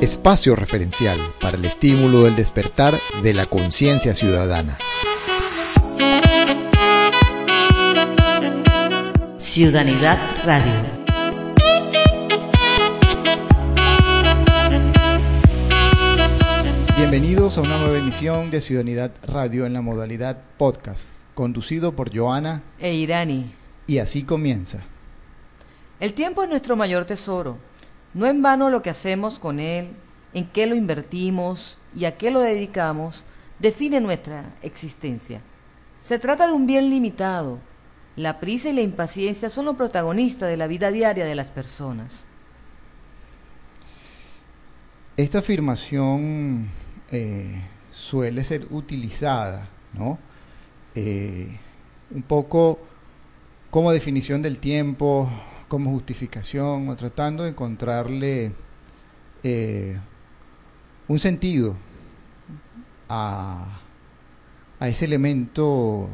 Espacio referencial para el estímulo del despertar de la conciencia ciudadana. Ciudadanidad Radio. Bienvenidos a una nueva emisión de Ciudadanidad Radio en la modalidad podcast, conducido por Joana E Irani. y así comienza. El tiempo es nuestro mayor tesoro. No en vano lo que hacemos con él, en qué lo invertimos y a qué lo dedicamos, define nuestra existencia. Se trata de un bien limitado. La prisa y la impaciencia son los protagonistas de la vida diaria de las personas. Esta afirmación eh, suele ser utilizada, ¿no? Eh, un poco como definición del tiempo, como justificación, o tratando de encontrarle eh, un sentido a, ese elemento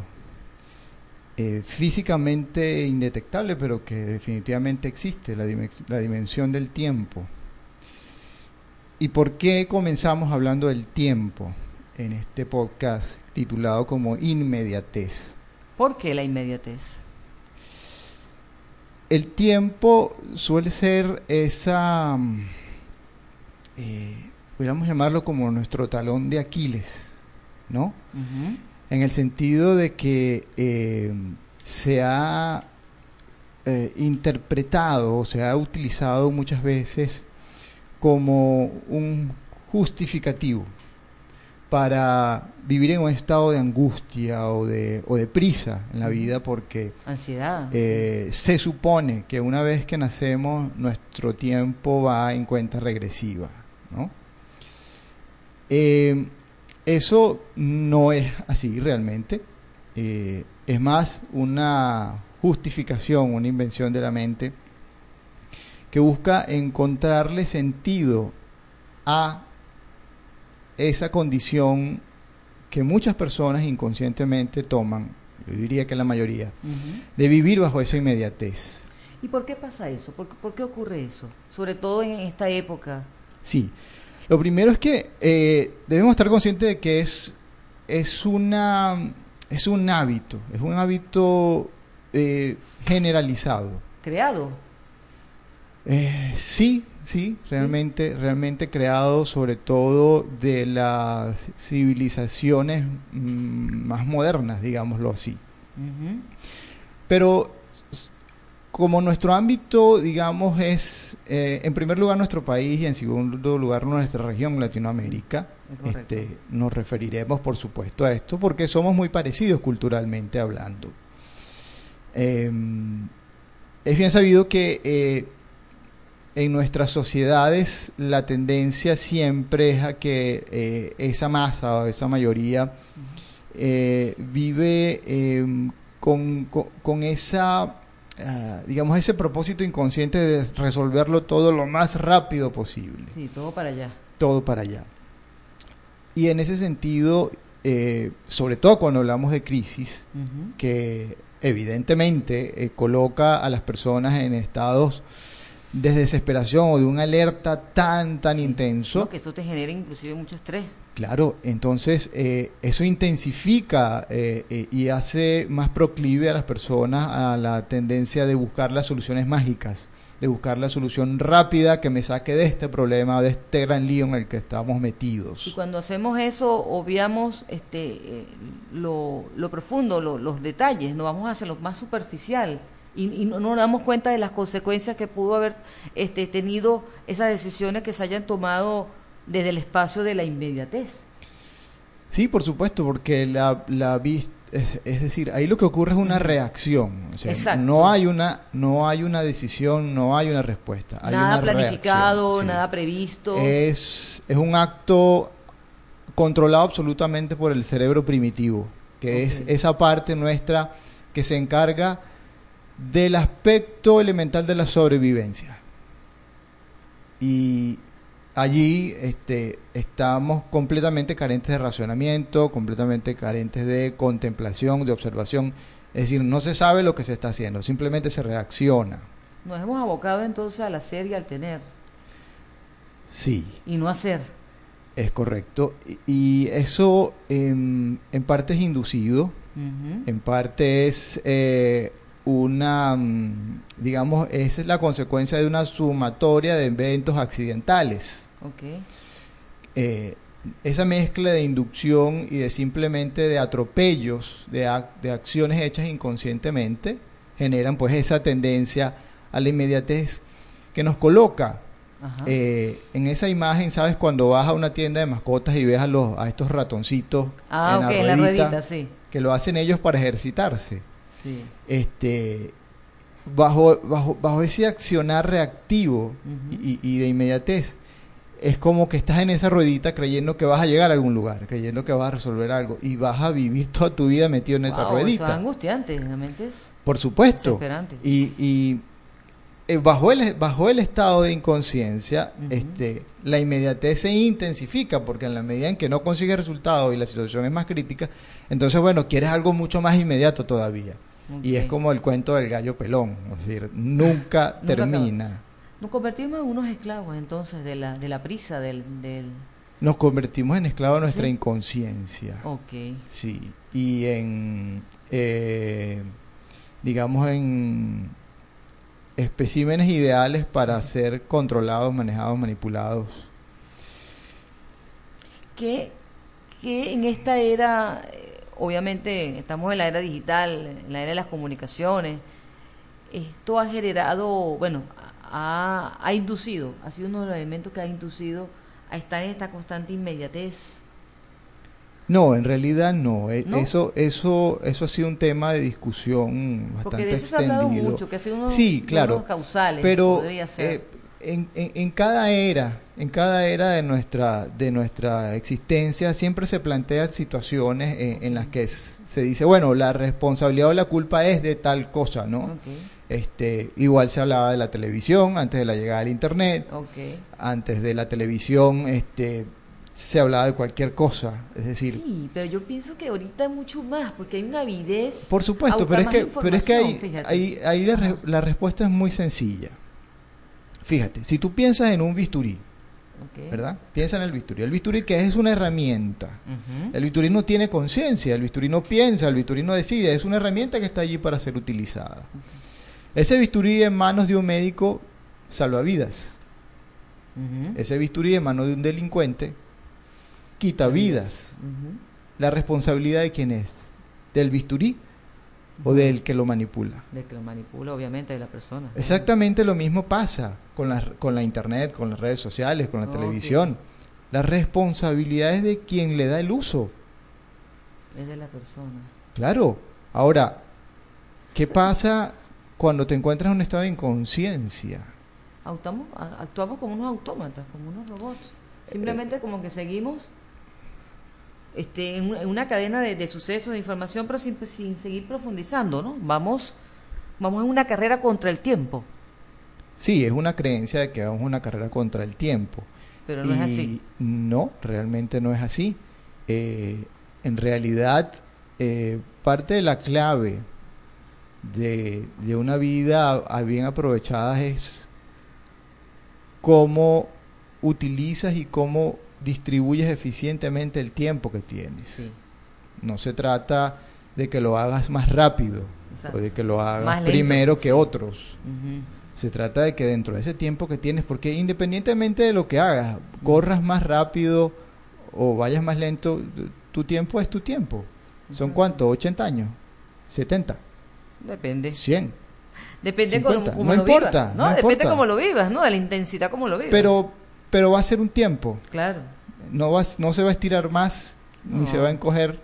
eh, físicamente indetectable, pero que definitivamente existe, la, la dimensión del tiempo. ¿Y por qué comenzamos hablando del tiempo en este podcast titulado como Inmediatez? ¿Por qué la inmediatez? El tiempo suele ser esa, mm, eh, podríamos llamarlo como nuestro talón de Aquiles, ¿no? En el sentido de que eh, se ha eh, interpretado o se ha utilizado muchas veces como un justificativo para vivir en un estado de angustia o de, o de prisa en la vida porque Ansiedad. eh, se supone que una vez que nacemos nuestro tiempo va en cuenta regresiva, ¿no? Eh, eso no es así realmente. Eh, es más una justificación, una invención de la mente que busca encontrarle sentido a esa condición que muchas personas inconscientemente toman, yo diría que la mayoría, de vivir bajo esa inmediatez. ¿Y por qué pasa eso? ¿Por, por qué ocurre eso? Sobre todo en esta época. Sí. Lo primero es que eh, debemos estar conscientes de que es, es, una, es un hábito, es un hábito eh, generalizado. Creado. Eh, sí, sí, realmente, realmente creado sobre todo de las civilizaciones mm, más modernas, digámoslo así. Pero como nuestro ámbito, digamos, es eh, en primer lugar nuestro país y en segundo lugar nuestra región, Latinoamérica, Es este, nos referiremos por supuesto a esto porque somos muy parecidos culturalmente hablando. Eh, es bien sabido que eh, en nuestras sociedades la tendencia siempre es a que eh, esa masa o esa mayoría eh, vive eh, con, con- con esa, ah, digamos, ese propósito inconsciente de resolverlo todo lo más rápido posible, Sí, todo para allá. todo para allá. Y en ese sentido, eh, sobre todo cuando hablamos de crisis, que evidentemente coloca a las personas en estados de desesperación o de una alerta tan, tan Sí. intenso, No, que eso te genera inclusive mucho estrés. Claro, entonces eh, eso intensifica eh, eh, y hace más proclive a las personas a la tendencia de buscar las soluciones mágicas, de buscar la solución rápida que me saque de este problema, de este gran lío en el que estamos Y metidos. cuando hacemos eso, obviamos este, eh, lo, lo profundo, lo- los detalles, nos vamos hacia lo más superficial y, y no, no nos damos cuenta de las consecuencias que pudo haber este, tenido esas decisiones que se hayan tomado desde el espacio de la inmediatez. Sí, por supuesto, porque la, la vis- es, es decir, ahí lo que ocurre es una reacción. O sea, no hay una, no hay una decisión, no hay una respuesta. Hay nada una planificado, reacción, sí. nada previsto. Es, es un acto controlado absolutamente por el cerebro primitivo, que es esa parte nuestra que se encarga del aspecto elemental de la sobrevivencia. Y allí este, estamos completamente carentes de racionamiento, completamente carentes de contemplación, de observación. Es decir, no se sabe lo que se está haciendo, simplemente se reacciona. Nos hemos abocado entonces al hacer y al tener. Sí. Y no hacer. Es correcto. Y eso em, en parte es inducido, en parte es eh, una, mm, digamos, esa es la consecuencia de una sumatoria de eventos accidentales. Okay. Eh, esa mezcla de inducción y de simplemente de atropellos, de, de acciones hechas inconscientemente, generan pues esa tendencia a la inmediatez que nos coloca eh, en esa imagen, ¿sabes? Cuando vas a una tienda de mascotas y ves a, los, a estos ratoncitos ah, en, la ruedita, sí. que lo hacen ellos para ejercitarse. Sí. Este, bajo, bajo, bajo ese accionar reactivo y, de inmediatez, es como que estás en esa ruedita creyendo que vas a llegar a algún lugar, creyendo que vas a resolver algo y vas a vivir toda tu vida metido en esa ruedita. Eso es angustiante, realmente es. Por supuesto. Y, y eh, bajo, el, bajo el estado de inconsciencia, este, la inmediatez se intensifica porque en la medida en que no consigues resultados y la situación es más crítica, entonces, bueno, quieres algo mucho más inmediato todavía. Y es como el cuento del gallo pelón, es decir, nunca, termina. Nos convertimos en unos esclavos entonces de la, de la prisa, del, del... Nos convertimos en esclavos de nuestra inconsciencia. Ok. Sí, y en, eh, digamos, en especímenes ideales para ser controlados, manejados, manipulados. Que, que en esta era, obviamente estamos en la era digital, en la era de las comunicaciones, esto ha generado, bueno, ha, ha inducido, ha sido uno de los elementos que ha inducido a estar en esta constante inmediatez no, en realidad no. E, eso, eso, eso ha sido un tema de discusión bastante Porque de eso extendido. Se ha hablado mucho, que ha sido uno, sí, claro, causales. Pero eh, en, en, cada era, en cada era de nuestra, de nuestra existencia, siempre se plantean situaciones en, las que se dice, bueno, la responsabilidad o la culpa es de tal cosa, ¿no? Este, igual se hablaba de la televisión antes de la llegada del internet, antes de la televisión, este se hablaba de cualquier cosa, es decir... Sí, pero yo pienso que ahorita mucho más, porque hay una avidez... Por supuesto, pero es, que, pero es que ahí, ahí, la, respuesta es muy sencilla. Fíjate, si tú piensas en un bisturí, ¿verdad? Piensa en el bisturí. El bisturí que es una herramienta. El bisturí no tiene conciencia, el bisturí no piensa, el bisturí no decide, es una herramienta que está allí para ser utilizada. Ese bisturí en manos de un médico salva vidas. Ese bisturí en manos de un delincuente quita vidas. ¿La responsabilidad de quién es? ¿Del bisturí o del que lo manipula? Del que lo manipula, obviamente, de la persona. Exactamente lo mismo pasa con la, con la internet, con las redes sociales, con la televisión. La responsabilidad es de quien le da el uso. Es de la persona. Claro. Ahora, ¿qué pasa cuando te encuentras en un estado de inconsciencia? Actuamos, como unos autómatas, como unos robots. Simplemente como que seguimos este, en, una cadena de, sucesos, de información, pero sin, sin seguir profundizando, ¿no? Vamos, vamos en una carrera contra el tiempo. Sí, es una creencia de que vamos en una carrera contra el tiempo. Pero no es así. No, realmente no es así. Eh, en realidad, eh, parte de la clave de, de una vida bien aprovechada es cómo utilizas y cómo distribuyes eficientemente el tiempo que tienes. No se trata de que lo hagas más rápido o de que lo hagas primero que otros. Se trata de que dentro de ese tiempo que tienes, porque independientemente de lo que hagas, corras más rápido o vayas más lento, tu tiempo es tu tiempo. ¿Son cuántos? ¿80 años? ¿70? Depende. 100. Depende cómo, no importa, ¿no? Depende cómo lo vivas, ¿no? De la intensidad como lo vivas. Pero pero va a ser un tiempo. Claro. No, va, no se va a estirar más, ni se va a encoger.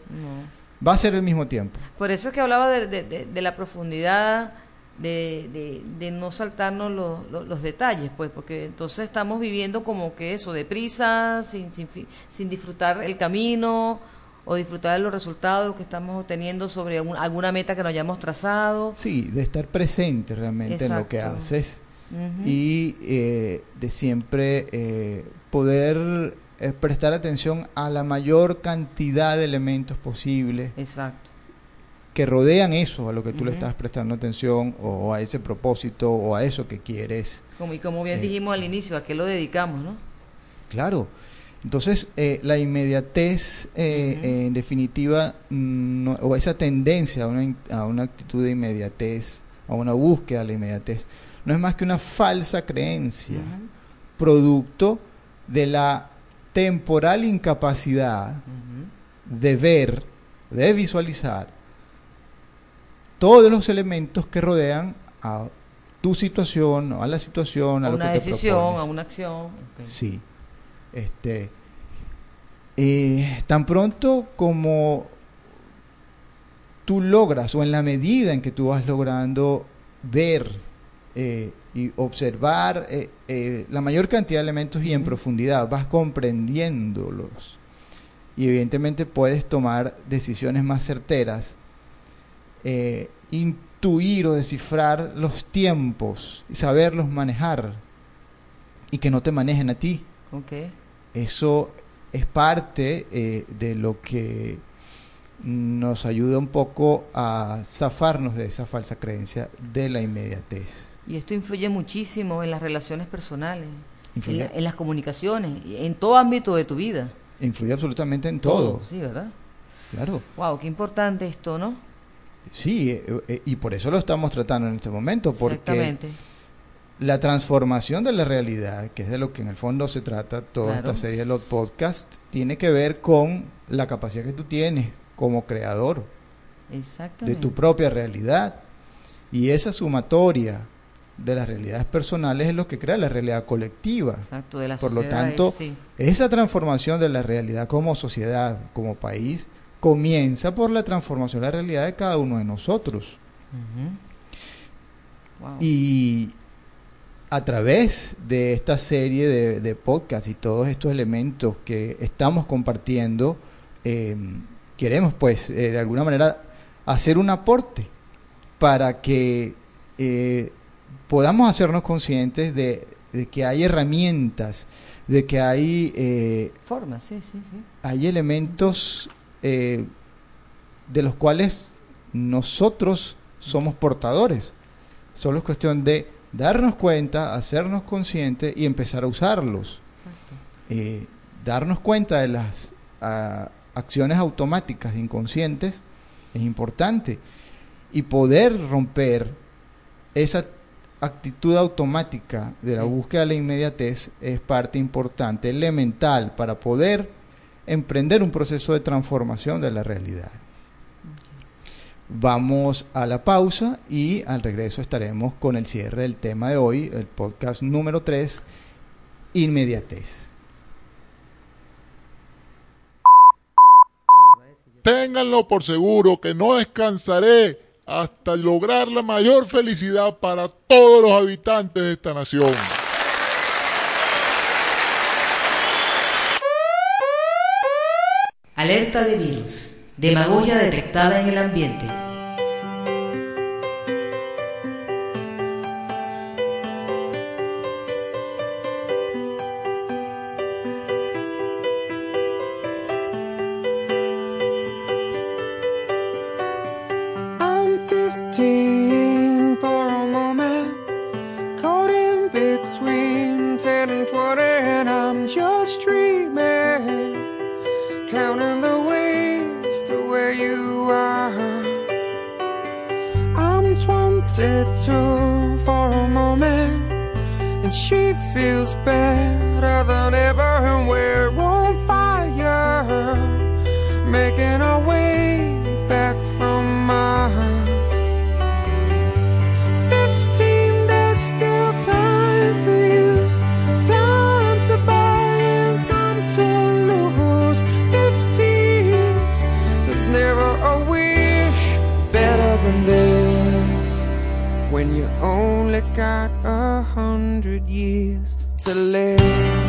Va a ser el mismo tiempo. Por eso es que hablaba de, la profundidad, de, no saltarnos los, detalles, pues, porque entonces estamos viviendo como que eso, deprisa, sin, sin, sin disfrutar el camino o disfrutar de los resultados que estamos obteniendo sobre alguna meta que nos hayamos trazado. Sí, de estar presente realmente en lo que haces y eh, de siempre eh, poder eh, prestar atención a la mayor cantidad de elementos posibles. Exacto. Que rodean eso, a lo que tú le estás prestando atención, o a ese propósito, o a eso que quieres. Como, y como bien dijimos al inicio, ¿a qué lo dedicamos, no? Claro. Entonces, eh, la inmediatez, eh, en definitiva, mm, no- o esa tendencia a una, a una actitud de inmediatez, a una búsqueda de la inmediatez, no es más que una falsa creencia, producto de la temporal incapacidad de ver, de visualizar todos los elementos que rodean a tu situación, a la situación, a, A lo una que te decisión, a una acción. Sí. Este, eh, tan pronto como tú logras, o en la medida en que tú vas logrando ver eh, y observar eh, eh, la mayor cantidad de elementos y en profundidad, vas comprendiéndolos. Y evidentemente puedes tomar decisiones más certeras, eh, intuir o descifrar los tiempos y saberlos manejar y que no te manejen a ti. Ok. Eso es parte de lo que nos ayuda un poco a zafarnos de esa falsa creencia de la inmediatez. Y esto influye muchísimo en las relaciones personales, en, Influye, la- en las comunicaciones, en todo ámbito de tu vida. influye absolutamente en todo, Sí, ¿verdad? claro. Wow, qué importante esto, ¿no? Sí, eh, eh, y por eso lo estamos tratando en este momento, porque Exactamente. la transformación de la realidad, que es de lo que en el fondo se trata toda Claro. esta serie de los podcasts, tiene que ver con la capacidad que tú tienes como creador de tu propia realidad. Y esa sumatoria de las realidades personales es lo que crea la realidad colectiva. Exacto, de la Por lo tanto, sí. Esa transformación de la realidad como sociedad, como país, comienza por la transformación de la realidad de cada uno de nosotros. Wow. Y a través de esta serie de, de podcasts y todos estos elementos que estamos compartiendo, eh, queremos pues eh, de alguna manera hacer un aporte para que eh, podamos hacernos conscientes de, de que hay herramientas, de que hay, eh, Forma, sí, sí, sí. hay elementos eh, de los cuales nosotros somos portadores. Solo es cuestión de darnos cuenta, hacernos conscientes y empezar a usarlos. Exacto. Eh, darnos cuenta de las ah, acciones automáticas inconscientes es importante. Y poder romper esa actitud automática de la Sí. búsqueda de la inmediatez es parte importante, elemental, para poder emprender un proceso de transformación de la realidad. Vamos a la pausa y al regreso estaremos con el cierre del tema de hoy, el podcast número 3, inmediatez. Ténganlo por seguro que no descansaré hasta lograr la mayor felicidad para todos los habitantes de esta nación. Alerta de virus. Demagogia detectada en el ambiente. She feels better than ever, and we're on fire hundred years to live.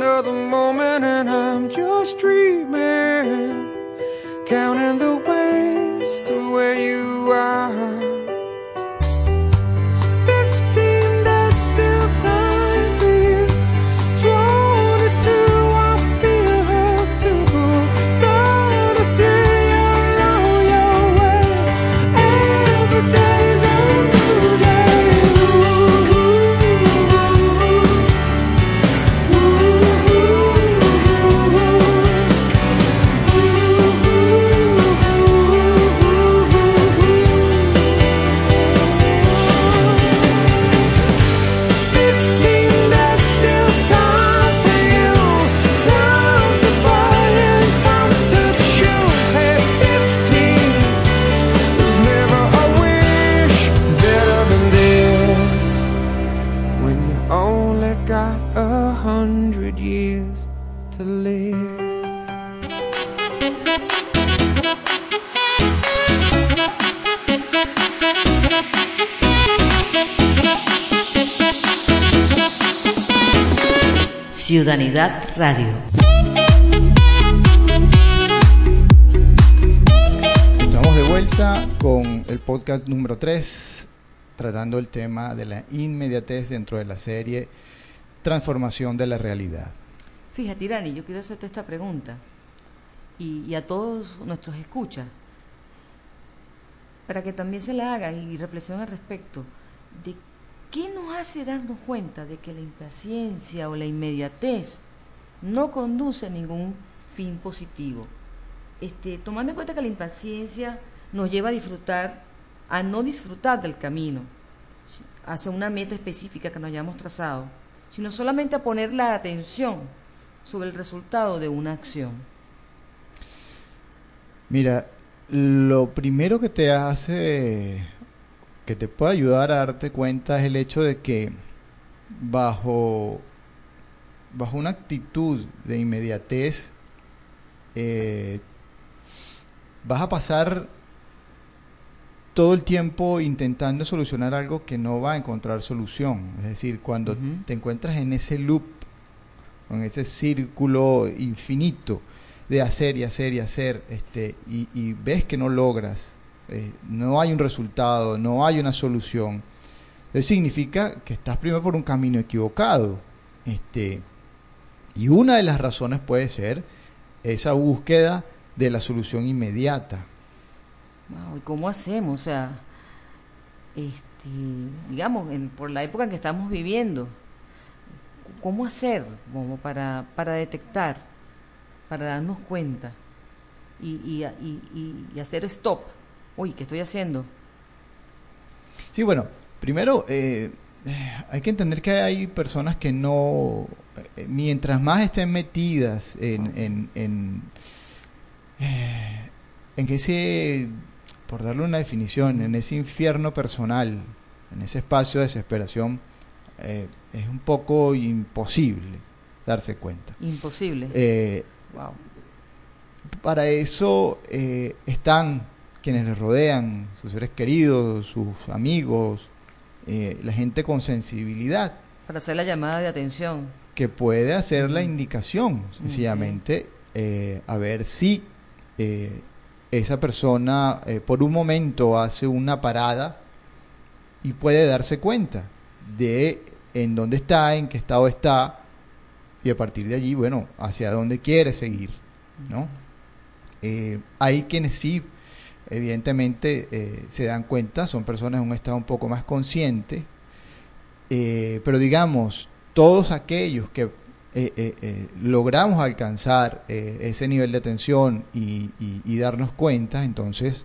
Another moment, and I'm just dreaming, counting the Ciudadanidad Radio. Estamos de vuelta con el podcast número 3, tratando el tema de la inmediatez dentro de la serie Transformación de la Realidad. Fíjate, Irani, yo quiero hacerte esta pregunta y, y a todos nuestros escuchas, para que también se la hagan y reflexionen al respecto de qué nos hace darnos cuenta de que la impaciencia o la inmediatez no conduce a ningún fin positivo. Este, tomando en cuenta que la impaciencia nos lleva a disfrutar, a no disfrutar del camino hacia una meta específica que nos hayamos trazado, sino solamente a poner la atención sobre el resultado de una acción. Mira, lo primero que te hace, que te puede ayudar a darte cuenta es el hecho de que bajo, bajo una actitud de inmediatez, eh, vas a pasar todo el tiempo intentando solucionar algo que no va a encontrar solución. Es decir, cuando te encuentras en ese loop, en ese círculo infinito de hacer y hacer y hacer, este, y, y ves que no logras, eh, no hay un resultado, no hay una solución, eso significa que estás primero por un camino equivocado. Este, y una de las razones puede ser esa búsqueda de la solución inmediata. Wow, ¿Y cómo hacemos? O sea, este, digamos, en- por la época en que estamos viviendo, ¿cómo hacer como para, para detectar, para darnos cuenta y, y, y, y- y hacer stop? Uy, ¿qué estoy haciendo? Sí, bueno, primero eh, eh, hay que entender que hay personas que no, eh, mientras más estén metidas en, en, en, eh, en que ese, por darle una definición, en ese infierno personal, en ese espacio de desesperación, es un poco imposible darse cuenta. Imposible. Wow. para eso están quienes les rodean, sus seres queridos, sus amigos, eh, la gente con sensibilidad Para hacer la llamada de atención. que puede hacer la indicación, sencillamente, eh, a ver si eh, esa persona por un momento hace una parada y puede darse cuenta de en dónde está, en qué estado está, y a partir de allí, bueno, hacia dónde quiere seguir, ¿no? Hay quienes sí, evidentemente, eh, se dan cuenta, son personas en un estado un poco más consciente, eh, pero digamos, todos aquellos que eh, logramos alcanzar ese nivel de atención y, y- y darnos cuenta, entonces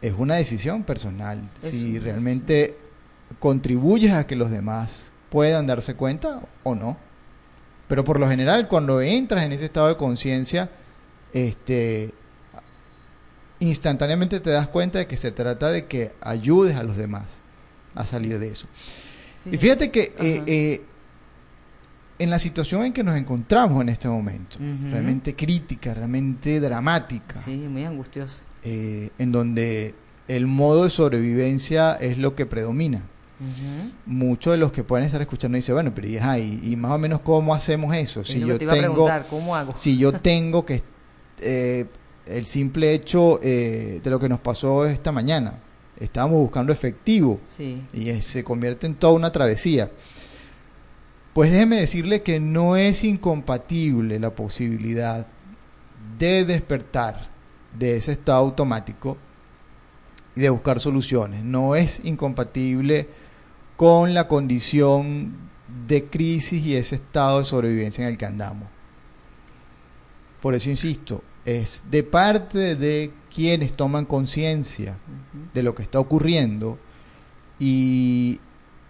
es una decisión personal. Si realmente contribuyes a que los demás puedan darse cuenta o no. Pero por lo general, cuando entras en ese estado de conciencia, este, instantáneamente te das cuenta de que se trata de que ayudes a los demás a salir de eso. Y fíjate que eh, eh, en la situación en que nos encontramos en este momento, realmente crítica, realmente dramática, Sí, muy angustioso. eh, en donde el modo de sobrevivencia es lo que predomina. Muchos de los que pueden estar escuchando dicen, bueno, pero y, y, y más o menos cómo hacemos eso. Es Si yo te tengo, ¿cómo hago? si yo tengo que eh, el simple hecho eh, de lo que nos pasó esta mañana, estábamos buscando efectivo Sí. y se convierte en toda una travesía. Pues déjeme decirle que no es incompatible la posibilidad de despertar de ese estado automático y de buscar soluciones. No es incompatible con la condición de crisis y ese estado de sobrevivencia en el que andamos. Por eso insisto, es de parte de quienes toman conciencia de lo que está ocurriendo y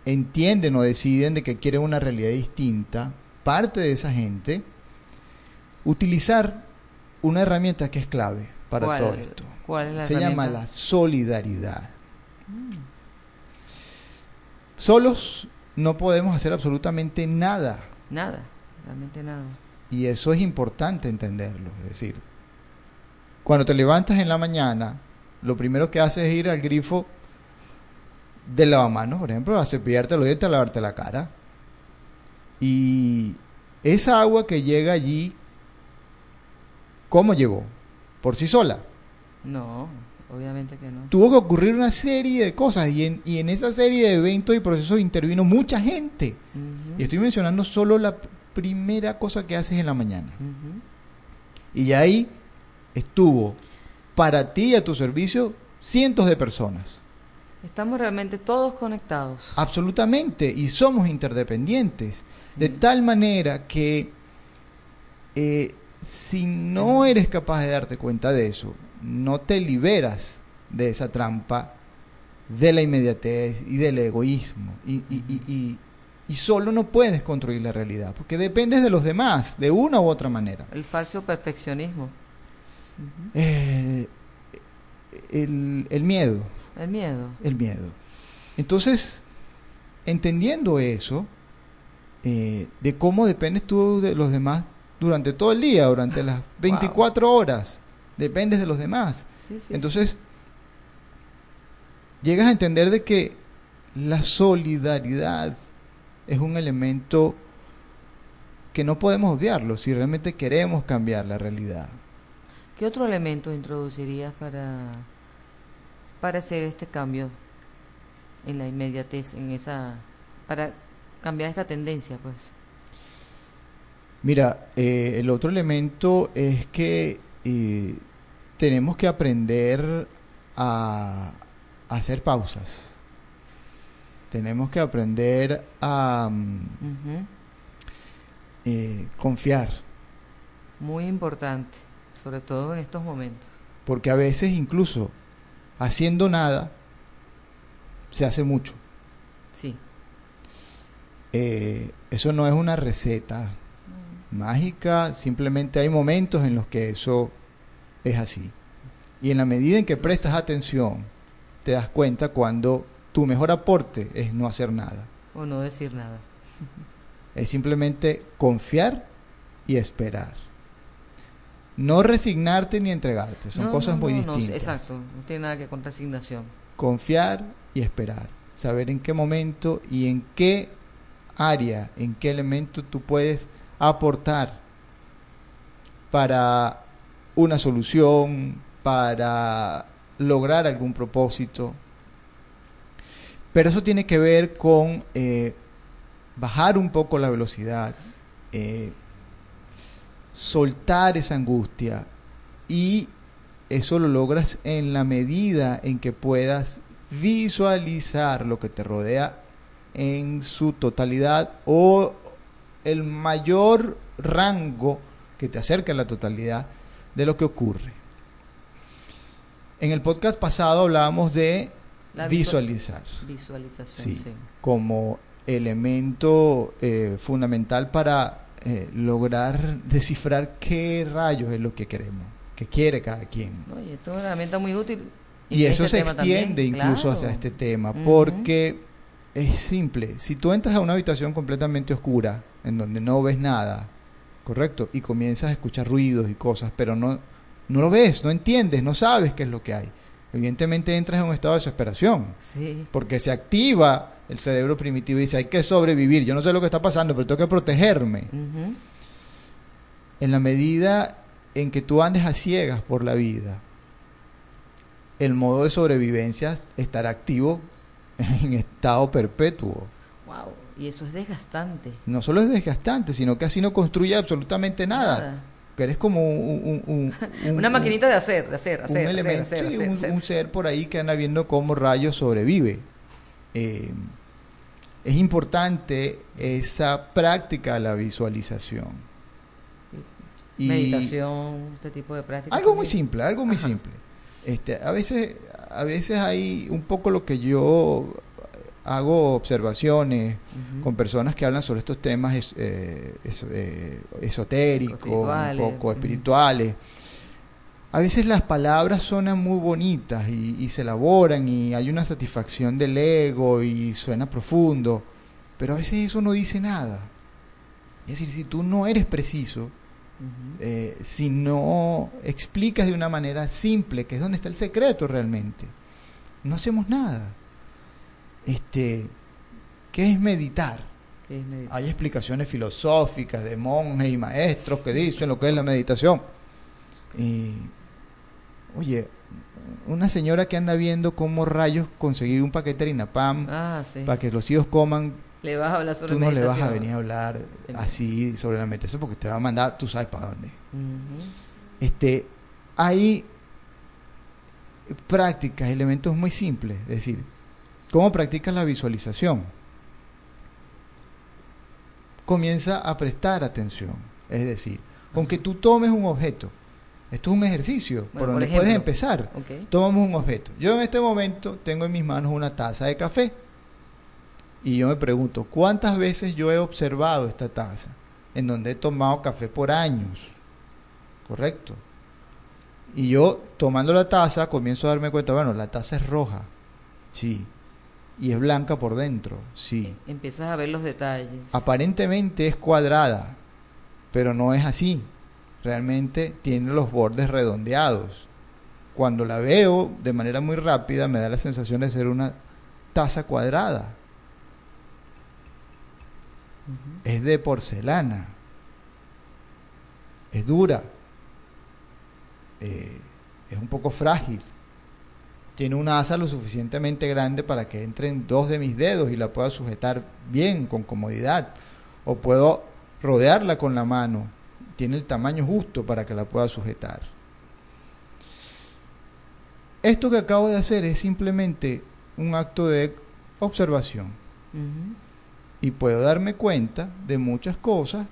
entienden o deciden de que quieren una realidad distinta, parte de esa gente, utilizar una herramienta que es clave para ¿Cuál- todo esto. ¿Cuál es la Se llama la solidaridad. Solos no podemos hacer absolutamente nada. Nada, realmente nada. Y eso es importante entenderlo. Es decir, cuando te levantas en la mañana, lo primero que haces es ir al grifo del lavamanos, por ejemplo, a cepillarte los dientes, a lavarte la cara. Y esa agua que llega allí, ¿cómo llegó? Por sí sola. No, obviamente que no. Tuvo que ocurrir una serie de cosas y en, y en esa serie de eventos y procesos intervino mucha gente. Y estoy mencionando solo la primera cosa que haces en la mañana. Y ahí estuvo para ti y a tu servicio cientos de personas. Estamos realmente todos conectados. Absolutamente. Y somos interdependientes. Sí. De tal manera que eh, si no eres capaz de darte cuenta de eso, no te liberas de esa trampa de la inmediatez y del egoísmo. Y, y- y- y- y solo no puedes construir la realidad, porque dependes de los demás, de una u otra manera. El falso perfeccionismo. Eh, el, el miedo, El miedo. el miedo. Entonces, entendiendo eso, eh, de cómo dependes tú de los demás durante todo el día, durante las 24 horas, dependes de los demás. Sí, sí, Entonces, llegas a entender de que la solidaridad es un elemento que no podemos obviarlo si realmente queremos cambiar la realidad. ¿Qué otro elemento introducirías para, para hacer este cambio en la inmediatez, en esa, para cambiar esta tendencia, pues? Mira, eh, el otro elemento es que eh, tenemos que aprender a, a hacer pausas. Tenemos que aprender a mm, eh, confiar, Muy importante, sobre todo en estos momentos. porque a veces incluso haciendo nada se hace mucho. Sí. Eh, eso no es una receta mágica, simplemente hay momentos en los que eso es así. Y en la medida en que prestas atención, te das cuenta cuando tu mejor aporte es no hacer nada. O no decir nada. Es simplemente confiar y esperar. No resignarte ni entregarte, son No, cosas no, muy no, no, distintas. exacto, no tiene nada que ver con resignación. Confiar y esperar. Saber en qué momento y en qué área, en qué elemento tú puedes aportar para una solución, para lograr algún propósito. Pero eso tiene que ver con eh, bajar un poco la velocidad, eh, soltar esa angustia y eso lo logras en la medida en que puedas visualizar lo que te rodea en su totalidad o el mayor rango que te acerca a la totalidad de lo que ocurre. En el podcast pasado hablábamos de La visualizar Visualización, Sí. sí. como elemento eh, fundamental para eh, lograr descifrar qué rayos es lo que queremos, que quiere cada quien. Y esto es una herramienta muy útil. Y en eso este se extiende también, incluso claro. hacia este tema, porque es simple. Si tú entras a una habitación completamente oscura, en donde no ves nada, correcto, y comienzas a escuchar ruidos y cosas, pero no, no lo ves, no entiendes, no sabes qué es lo que hay. evidentemente entras en un estado de desesperación, Sí. porque se activa el cerebro primitivo dice, hay que sobrevivir, yo no sé lo que está pasando, pero tengo que protegerme. En la medida en que tú andes a ciegas por la vida, el modo de sobrevivencia estará activo en estado perpetuo. Wow. Y eso es desgastante. No solo es desgastante, sino que así no construye absolutamente nada. Que eres como un, un- un- un- Una maquinita de hacer, de hacer, un hacer, hacer, elemento, hacer, sí, hacer, un, hacer. un ser por ahí que anda viendo cómo rayos sobrevive. Eh, es importante esa práctica de la visualización. Y Meditación, este tipo de prácticas. algo muy simple, algo muy Ajá. simple. Este, a veces, a veces hay un poco lo que yo hago observaciones con personas que hablan sobre estos temas es- eh, es- eh, esotéricos, un Espirituales, poco ujú. A veces las palabras suenan muy bonitas y, y se elaboran y hay una satisfacción del ego y suena profundo, pero a veces eso no dice nada. Es decir, si tú no eres preciso, eh, si no explicas de una manera simple, que es donde está el secreto realmente, no hacemos nada. Este, ¿qué es meditar? ¿Qué es meditar? Hay explicaciones filosóficas de monjes y maestros que dicen lo que es la meditación. Y, oye, una señora que anda viendo cómo rayos conseguir un paquete de Inapam Ah, sí. para que los hijos coman, Le vas a hablar sobre tú no le vas a venir a hablar Sí. así sobre la meditación porque te va a mandar, tú sabes para dónde. Este, hay prácticas, elementos muy simples, es decir, ¿cómo practicas la visualización? Comienza a prestar atención, es decir, con que tú tomes un objeto, esto es un ejercicio por Bueno, por donde puedes empezar. Tomamos un objeto. Yo en este momento tengo en mis manos una taza de café. Y yo me pregunto, ¿cuántas veces yo he observado esta taza? En donde he tomado café por años. ¿Correcto? Y yo tomando la taza comienzo a darme cuenta, bueno, la taza es roja. Sí. Y es blanca por dentro. Sí. Empiezas a ver los detalles. Aparentemente es cuadrada, pero no es así. Realmente tiene los bordes redondeados. Cuando la veo de manera muy rápida me da la sensación de ser una taza cuadrada. Es de porcelana. Es dura. Eh, es un poco frágil. Tiene una asa lo suficientemente grande para que entren dos de mis dedos y la pueda sujetar bien, con comodidad. O puedo rodearla con la mano. Tiene el tamaño justo para que la pueda sujetar. Esto que acabo de hacer es simplemente un acto de observación y puedo darme cuenta de muchas cosas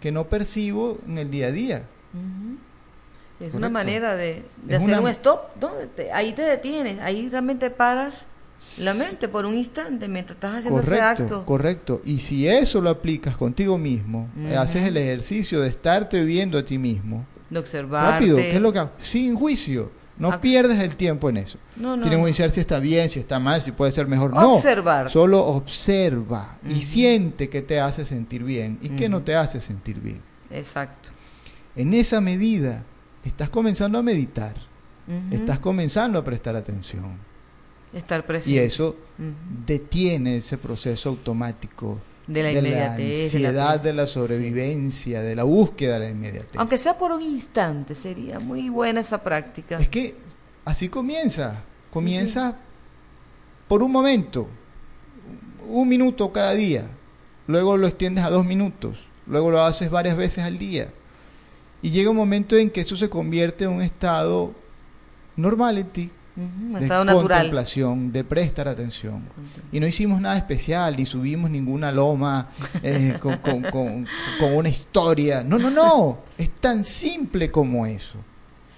que no percibo en el día a día. Es Correcto. una manera de, hacer una- un stop, ¿no? Te- ahí te detienes, ahí realmente paras la mente por un instante mientras estás haciendo ese acto. correcto. Y si eso lo aplicas contigo mismo, eh, haces el ejercicio de estarte viendo a ti mismo, De observarte. rápido, ¿qué es lo que hago? Sin juicio. No pierdes el tiempo en eso. No, no, Sin no. enjuiciar si está bien, si está mal, si puede ser mejor. No. Observar. Solo observa y siente que te hace sentir bien y que no te hace sentir bien. Exacto. En esa medida, estás comenzando a meditar, estás comenzando a prestar atención. Estar presente. Y eso detiene ese proceso automático De la inmediatez, de la- ansiedad, de la, sobrevivencia, de la búsqueda de la inmediatez. Aunque sea por un instante, sería muy buena esa práctica. Es que así comienza, comienza por un momento, un minuto cada día, luego lo extiendes a dos minutos, luego lo haces varias veces al día. Y llega un momento en que eso se convierte en un estado normal en ti, De natural. contemplación, de prestar atención. Y no hicimos nada especial, ni subimos ninguna loma eh, con, con- con- con una historia. No, no, no. Es tan simple como eso.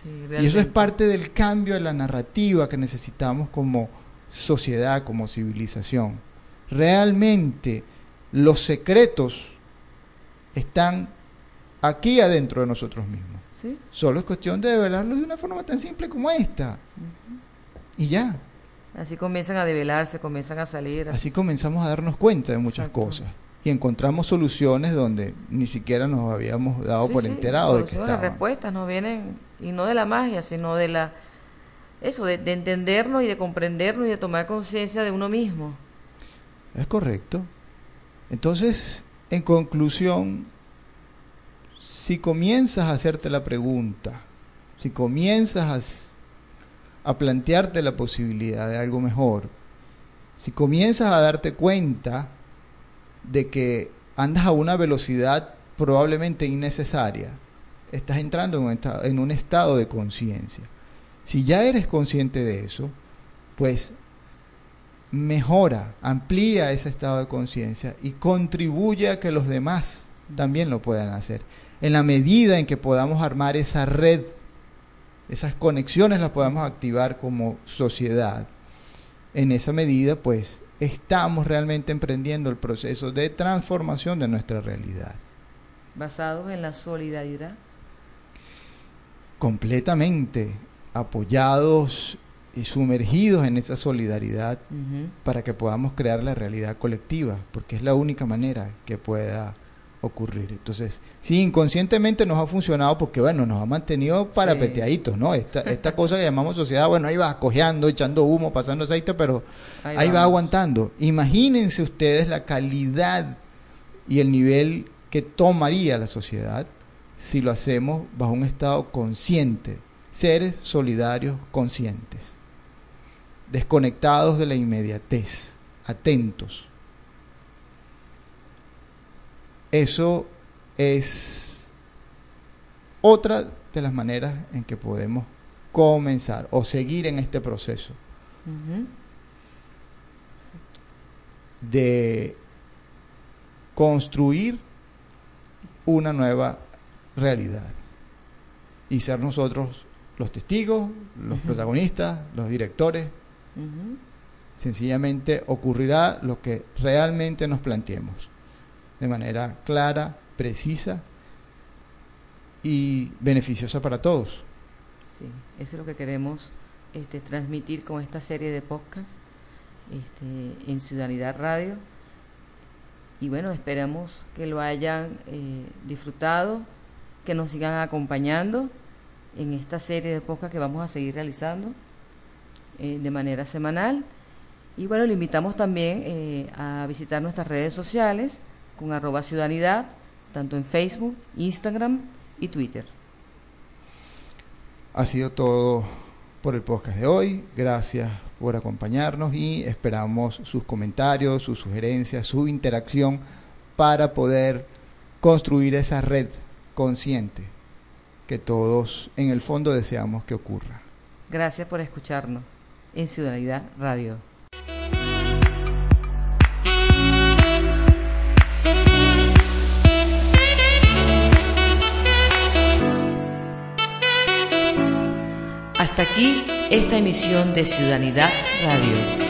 Sí, Y eso es parte del cambio de la narrativa que necesitamos como sociedad, como civilización. Realmente los secretos están aquí adentro de nosotros mismos. Sí, Solo es cuestión de develarlos de una forma tan simple como esta. Y ya. así comienzan a develarse, comienzan a salir. así. Así comenzamos a darnos cuenta de muchas Exacto. cosas. Y encontramos soluciones donde ni siquiera nos habíamos dado Sí, por sí, enterado de que estaban. respuestas no vienen, y no de la magia, sino de la eso, de, de entendernos y de comprendernos y de tomar conciencia de uno mismo. Es correcto. Entonces, en conclusión, si comienzas a hacerte la pregunta, si comienzas a, a plantearte la posibilidad de algo mejor, si comienzas a darte cuenta de que andas a una velocidad probablemente innecesaria, estás entrando en un estado, de conciencia. Si ya eres consciente de eso, pues mejora, amplía ese estado de conciencia y contribuye a que los demás también lo puedan hacer. En la medida en que podamos armar esa red, esas conexiones las podamos activar como sociedad, en esa medida pues estamos realmente emprendiendo el proceso de transformación de nuestra realidad. Basados en la solidaridad. Completamente apoyados y sumergidos en esa solidaridad para que podamos crear la realidad colectiva, porque es la única manera que pueda ocurrir. Entonces, sí, inconscientemente nos ha funcionado porque, bueno, nos ha mantenido parapeteaditos, ¿no? Esta, esta cosa que llamamos sociedad, bueno, ahí va cojeando, echando humo, pasando aceite, pero Ahí ahí, va aguantando. Imagínense ustedes la calidad y el nivel que tomaría la sociedad si lo hacemos bajo un estado consciente, seres solidarios conscientes, desconectados de la inmediatez, atentos. Eso es otra de las maneras en que podemos comenzar o seguir en este proceso de construir una nueva realidad y ser nosotros los testigos, los protagonistas, los directores. Sencillamente ocurrirá lo que realmente nos planteemos, de manera clara, precisa y beneficiosa para todos. Sí, eso es lo que queremos este, transmitir con esta serie de podcasts este, en Ciudadanidad Radio. Y bueno, esperamos que lo hayan eh, disfrutado, que nos sigan acompañando en esta serie de podcasts que vamos a seguir realizando eh, de manera semanal. Y bueno, le invitamos también eh, a visitar nuestras redes sociales con arroba ciudadanidad, tanto en Facebook, Instagram y Twitter. Ha sido todo por el podcast de hoy. Gracias por acompañarnos y esperamos sus comentarios, sus sugerencias, su interacción para poder construir esa red consciente que todos en el fondo deseamos que ocurra. Gracias por escucharnos en Ciudadanidad Radio. Aquí esta emisión de Ciudadanidad Radio.